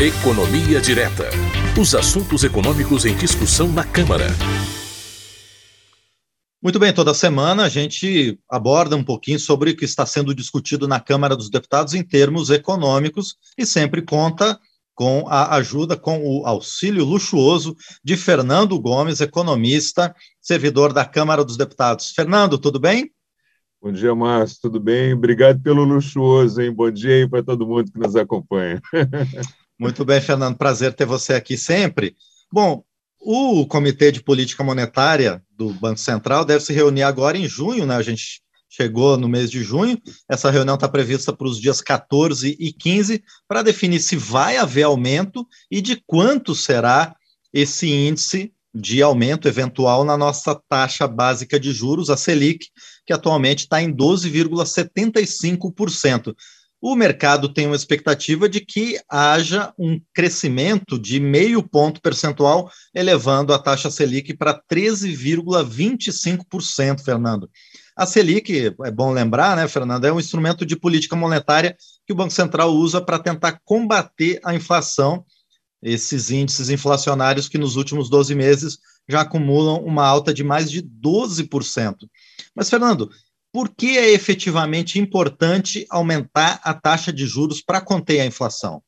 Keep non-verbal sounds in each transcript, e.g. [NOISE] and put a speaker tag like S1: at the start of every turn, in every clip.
S1: Economia Direta. Os assuntos econômicos em discussão na Câmara.
S2: Muito bem, toda semana a gente aborda um pouquinho sobre o que está sendo discutido na Câmara dos Deputados em termos econômicos e sempre conta com a ajuda, com o auxílio luxuoso de Fernando Gomes, economista, servidor da Câmara dos Deputados. Fernando, tudo bem?
S3: Bom dia, Márcio, tudo bem? Obrigado pelo luxuoso, hein? Bom dia aí para todo mundo que nos acompanha. [LAUGHS]
S2: Muito bem, Fernando, prazer ter você aqui sempre. Bom, o Comitê de Política Monetária do Banco Central deve se reunir agora em junho, né? A gente chegou no mês de junho. Essa reunião está prevista para os dias 14 e 15 para definir se vai haver aumento e de quanto será esse índice de aumento eventual na nossa taxa básica de juros, a Selic, que atualmente está em 12,75%. O mercado tem uma expectativa de que haja um crescimento de meio ponto percentual, elevando a taxa Selic para 13,25%, Fernando. A Selic, é bom lembrar, né, Fernando, é um instrumento de política monetária que o Banco Central usa para tentar combater a inflação esses índices inflacionários que nos últimos 12 meses já acumulam uma alta de mais de 12%. Mas, Fernando, por que é efetivamente importante aumentar a taxa de juros para conter a inflação?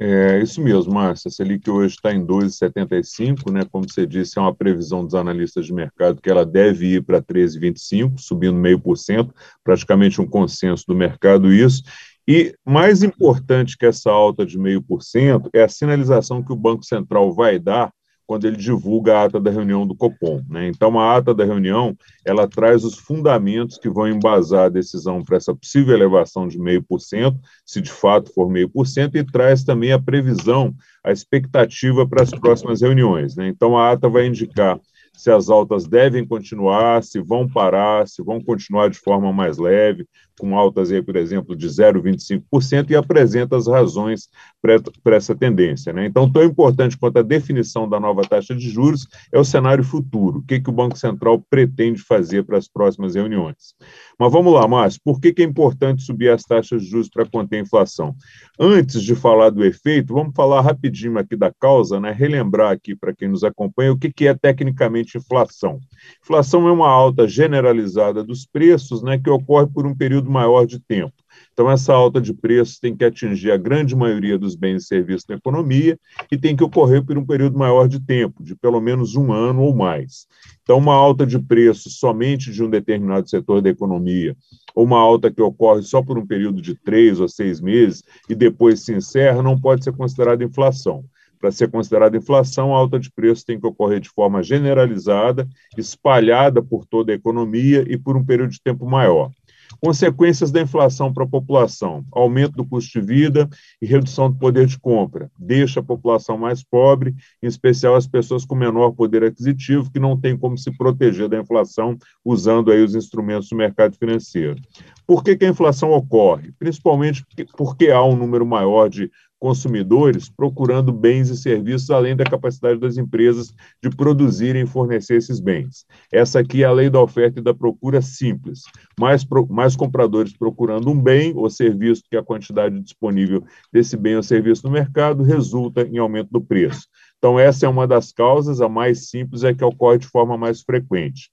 S3: É isso mesmo, Márcia. A Selic hoje está em 12,75, né? Como você disse, é uma previsão dos analistas de mercado que ela deve ir para 13,25, subindo meio por cento, praticamente um consenso do mercado isso. E mais importante que essa alta de 0,5% é a sinalização que o Banco Central vai dar quando ele divulga a ata da reunião do Copom. Né? Então, a ata da reunião ela traz os fundamentos que vão embasar a decisão para essa possível elevação de 0,5%, se de fato for 0,5%, e traz também a previsão, a expectativa para as próximas reuniões. Né? Então, a ata vai indicar se as altas devem continuar, se vão parar, se vão continuar de forma mais leve, com altas aí, por exemplo, de 0,25%, e apresenta as razões para essa tendência. Né? Então, tão importante quanto a definição da nova taxa de juros é o cenário futuro, o que, que o Banco Central pretende fazer para as próximas reuniões. Mas vamos lá, Márcio, por que, que é importante subir as taxas de juros para conter a inflação? Antes de falar do efeito, vamos falar rapidinho aqui da causa, né? relembrar aqui para quem nos acompanha o que, que é tecnicamente inflação. Inflação é uma alta generalizada dos preços né, que ocorre por um período maior de tempo. Então, essa alta de preços tem que atingir a grande maioria dos bens e serviços da economia e tem que ocorrer por um período maior de tempo, de pelo menos um ano ou mais. Então, uma alta de preços somente de um determinado setor da economia, ou uma alta que ocorre só por um período de três ou seis meses e depois se encerra, não pode ser considerada inflação. Para ser considerada inflação, a alta de preços tem que ocorrer de forma generalizada, espalhada por toda a economia e por um período de tempo maior. Consequências da inflação para a população: aumento do custo de vida e redução do poder de compra. Deixa a população mais pobre, em especial as pessoas com menor poder aquisitivo, que não têm como se proteger da inflação usando aí os instrumentos do mercado financeiro. Por que, que a inflação ocorre? Principalmente porque há um número maior de consumidores procurando bens e serviços além da capacidade das empresas de produzirem e fornecer esses bens. Essa aqui é a lei da oferta e da procura simples. Mais, pro, mais compradores procurando um bem ou serviço que a quantidade disponível desse bem ou serviço no mercado resulta em aumento do preço. Então, essa é uma das causas, a mais simples é que ocorre de forma mais frequente.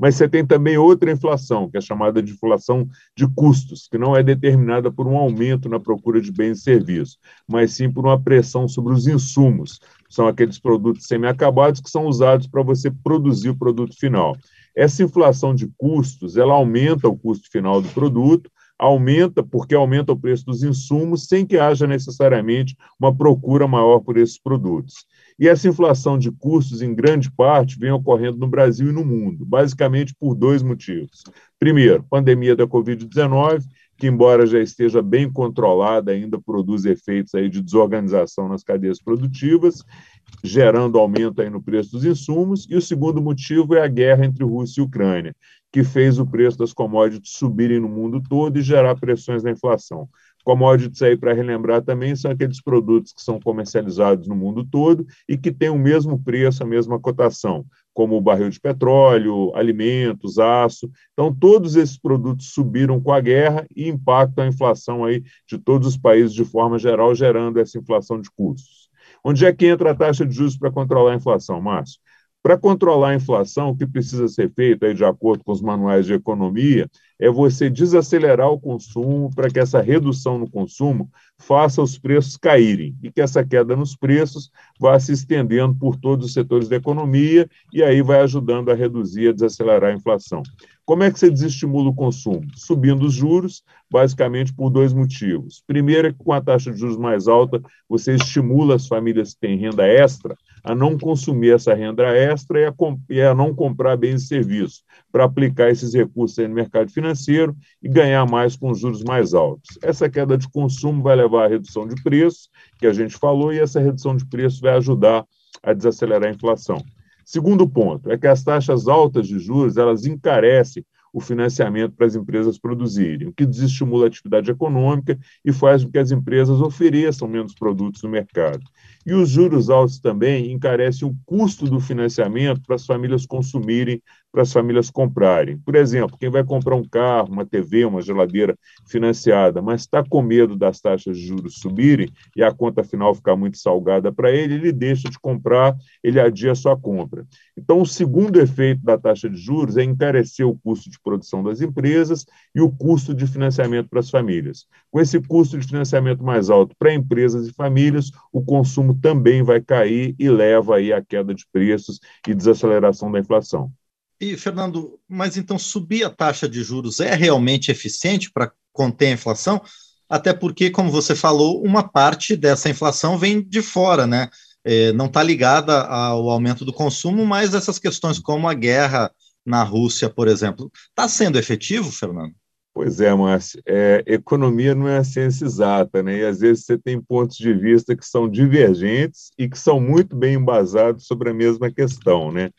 S3: Mas você tem também outra inflação, que é chamada de inflação de custos, que não é determinada por um aumento na procura de bens e serviços, mas sim por uma pressão sobre os insumos. São aqueles produtos semi-acabados que são usados para você produzir o produto final. Essa inflação de custos, ela aumenta o custo final do produto, aumenta porque aumenta o preço dos insumos sem que haja necessariamente uma procura maior por esses produtos. E essa inflação de custos, em grande parte, vem ocorrendo no Brasil e no mundo, basicamente por dois motivos. Primeiro, pandemia da Covid-19, que, embora já esteja bem controlada, ainda produz efeitos aí de desorganização nas cadeias produtivas, gerando aumento aí no preço dos insumos. E o segundo motivo é a guerra entre Rússia e Ucrânia, que fez o preço das commodities subirem no mundo todo e gerar pressões na inflação. Commodities aí, para relembrar também, são aqueles produtos que são comercializados no mundo todo e que têm o mesmo preço, a mesma cotação. como o barril de petróleo, alimentos, aço. Então, todos esses produtos subiram com a guerra e impactam a inflação aí de todos os países de forma geral, gerando essa inflação de custos. Onde é que entra a taxa de juros para controlar a inflação, Márcio? Para controlar a inflação, o que precisa ser feito, aí, de acordo com os manuais de economia, é você desacelerar o consumo para que essa redução no consumo faça os preços caírem e que essa queda nos preços vá se estendendo por todos os setores da economia e aí vai ajudando a reduzir, a desacelerar a inflação. Como é que você desestimula o consumo? Subindo os juros, basicamente por dois motivos. Primeiro é que com a taxa de juros mais alta, você estimula as famílias que têm renda extra a não consumir essa renda extra e a, e a não comprar bens e serviços, para aplicar esses recursos no mercado financeiro e ganhar mais com juros mais altos. Essa queda de consumo vai levar à redução de preços, que a gente falou, e essa redução de preços vai ajudar a desacelerar a inflação. Segundo ponto é que as taxas altas de juros elas encarecem o financiamento para as empresas produzirem, o que desestimula a atividade econômica e faz com que as empresas ofereçam menos produtos no mercado. E os juros altos também encarecem o custo do financiamento para as famílias consumirem, para as famílias comprarem. Por exemplo, quem vai comprar um carro, uma TV, uma geladeira financiada, mas está com medo das taxas de juros subirem e a conta final ficar muito salgada para ele, ele deixa de comprar, ele adia a sua compra. Então, o segundo efeito da taxa de juros é encarecer o custo de produção das empresas e o custo de financiamento para as famílias. Com esse custo de financiamento mais alto para empresas e famílias, o consumo também vai cair e leva aí à queda de preços e desaceleração da inflação.
S2: E, Fernando, mas então subir a taxa de juros é realmente eficiente para conter a inflação? Até porque, como você falou, uma parte dessa inflação vem de fora, né? É, não está ligada ao aumento do consumo, mas essas questões como a guerra na Rússia, por exemplo, está sendo efetivo, Fernando?
S3: Pois é, Márcio. É, economia não é a ciência exata, né? E às vezes você tem pontos de vista que são divergentes e que são muito bem embasados sobre a mesma questão, né?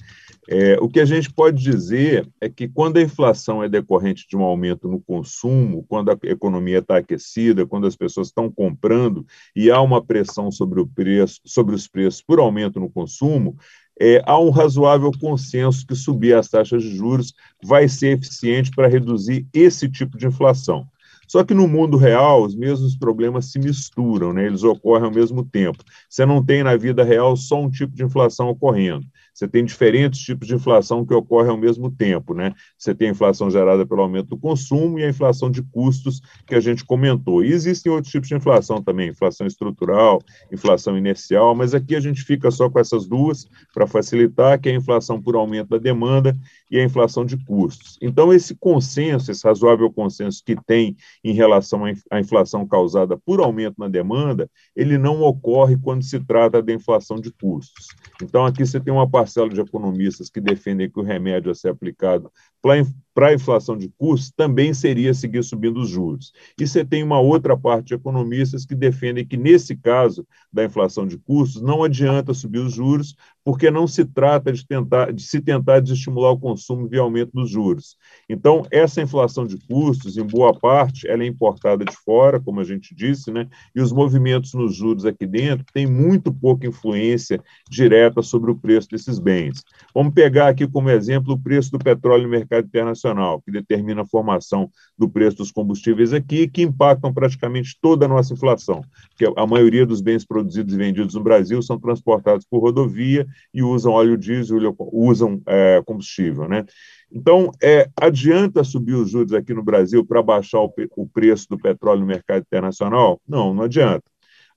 S3: É, o que a gente pode dizer é que quando a inflação é decorrente de um aumento no consumo, quando a economia está aquecida, quando as pessoas estão comprando e há uma pressão sobre, o preço, sobre os preços por aumento no consumo, é, há um razoável consenso que subir as taxas de juros vai ser eficiente para reduzir esse tipo de inflação. Só que no mundo real, os mesmos problemas se misturam, né? eles ocorrem ao mesmo tempo. Você não tem na vida real só um tipo de inflação ocorrendo. Você tem diferentes tipos de inflação que ocorrem ao mesmo tempo, né? Você tem a inflação gerada pelo aumento do consumo e a inflação de custos que a gente comentou. E existem outros tipos de inflação também, inflação estrutural, inflação inercial, mas aqui a gente fica só com essas duas para facilitar, que é a inflação por aumento da demanda e a inflação de custos. Então, esse consenso, esse razoável consenso que tem em relação à inflação causada por aumento na demanda, ele não ocorre quando se trata da inflação de custos. Então, aqui você tem uma parcela de economistas que defendem que o remédio a ser aplicado para a inflação de custos também seria seguir subindo os juros. E você tem uma outra parte de economistas que defendem que, nesse caso da inflação de custos, não adianta subir os juros, porque não se trata de, tentar, de se tentar desestimular o consumo via aumento dos juros. Então, essa inflação de custos, em boa parte, ela é importada de fora, como a gente disse, né? e os movimentos nos juros aqui dentro têm muito pouca influência direta sobre o preço desses bens. Vamos pegar aqui como exemplo o preço do petróleo no mercado internacional, que determina a formação do preço dos combustíveis aqui, que impactam praticamente toda a nossa inflação, porque a maioria dos bens produzidos e vendidos no Brasil são transportados por rodovia e usam óleo diesel, usam é, combustível, né? Então, é, adianta subir os juros aqui no Brasil para baixar o, o preço do petróleo no mercado internacional? Não, não adianta.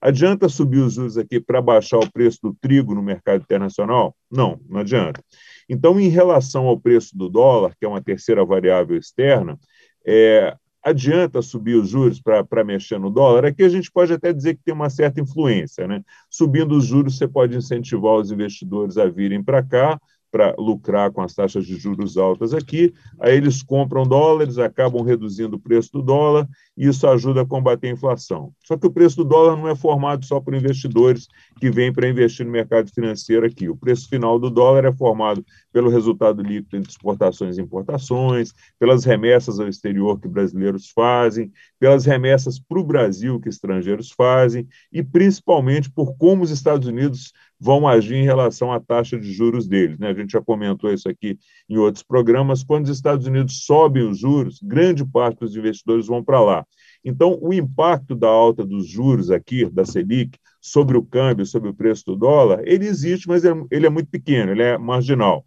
S3: Adianta subir os juros aqui para baixar o preço do trigo no mercado internacional? Não, não adianta. Então, em relação ao preço do dólar, que é uma terceira variável externa, é, adianta subir os juros para mexer no dólar? Aqui a gente pode até dizer que tem uma certa influência. Né? Subindo os juros, você pode incentivar os investidores a virem para cá, para lucrar com as taxas de juros altas aqui, aí eles compram dólares, acabam reduzindo o preço do dólar, e isso ajuda a combater a inflação. Só que o preço do dólar não é formado só por investidores que vêm para investir no mercado financeiro aqui. O preço final do dólar é formado pelo resultado líquido entre exportações e importações, pelas remessas ao exterior que brasileiros fazem, pelas remessas para o Brasil que estrangeiros fazem, e principalmente por como os Estados Unidos vão agir em relação à taxa de juros deles. Né? A gente já comentou isso aqui em outros programas. Quando os Estados Unidos sobem os juros, grande parte dos investidores vão para lá. Então, o impacto da alta dos juros aqui, da Selic, sobre o câmbio, sobre o preço do dólar, ele existe, mas ele é muito pequeno, ele é marginal.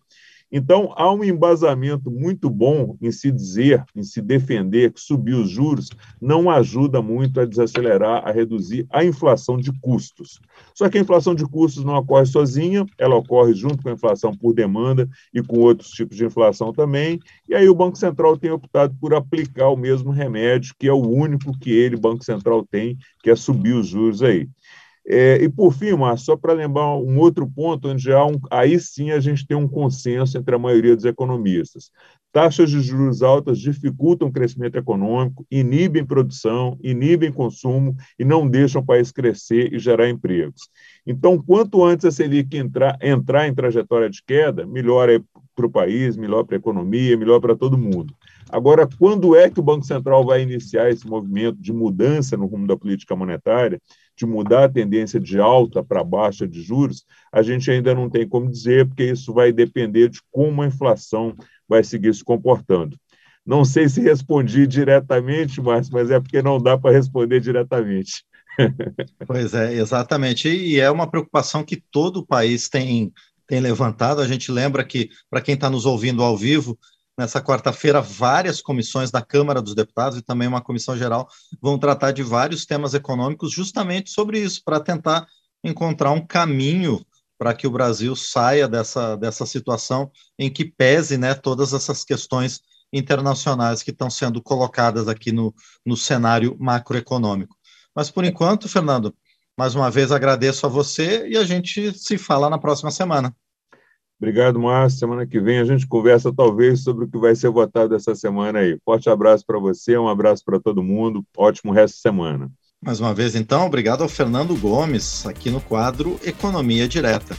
S3: Então, há um embasamento muito bom em se dizer, em se defender que subir os juros não ajuda muito a desacelerar, a reduzir a inflação de custos. Só que a inflação de custos não ocorre sozinha, ela ocorre junto com a inflação por demanda e com outros tipos de inflação também. E aí o Banco Central tem optado por aplicar o mesmo remédio, que é o único que ele, Banco Central, tem, que é subir os juros aí. É, e por fim, Márcio, só para lembrar um outro ponto onde há um, aí sim a gente tem um consenso entre a maioria dos economistas. Taxas de juros altas dificultam o crescimento econômico, inibem produção, inibem consumo e não deixam o país crescer e gerar empregos. Então, quanto antes a Selic entrar, entrar em trajetória de queda, melhor é para o país, melhor para a economia, melhor para todo mundo. Agora, quando é que o Banco Central vai iniciar esse movimento de mudança no rumo da política monetária? De mudar a tendência de alta para baixa de juros, a gente ainda não tem como dizer, porque isso vai depender de como a inflação vai seguir se comportando. Não sei se respondi diretamente, Márcio, mas é porque não dá para responder diretamente. [LAUGHS]
S2: Pois é, exatamente. E é uma preocupação que todo o país tem, tem levantado. A gente lembra que, para quem está nos ouvindo ao vivo, Nessa quarta-feira, várias comissões da Câmara dos Deputados e também uma comissão geral vão tratar de vários temas econômicos justamente sobre isso, para tentar encontrar um caminho para que o Brasil saia dessa, dessa situação em que pese né, todas essas questões internacionais que estão sendo colocadas aqui no, no cenário macroeconômico. Mas, por enquanto, Fernando, mais uma vez agradeço a você e a gente se fala na próxima semana.
S3: Obrigado, Márcio. Semana que vem a gente conversa talvez sobre o que vai ser votado essa semana aí. Forte abraço para você, um abraço para todo mundo. Ótimo resto de semana.
S2: Mais uma vez, então, obrigado ao Fernando Gomes, aqui no quadro Economia Direta.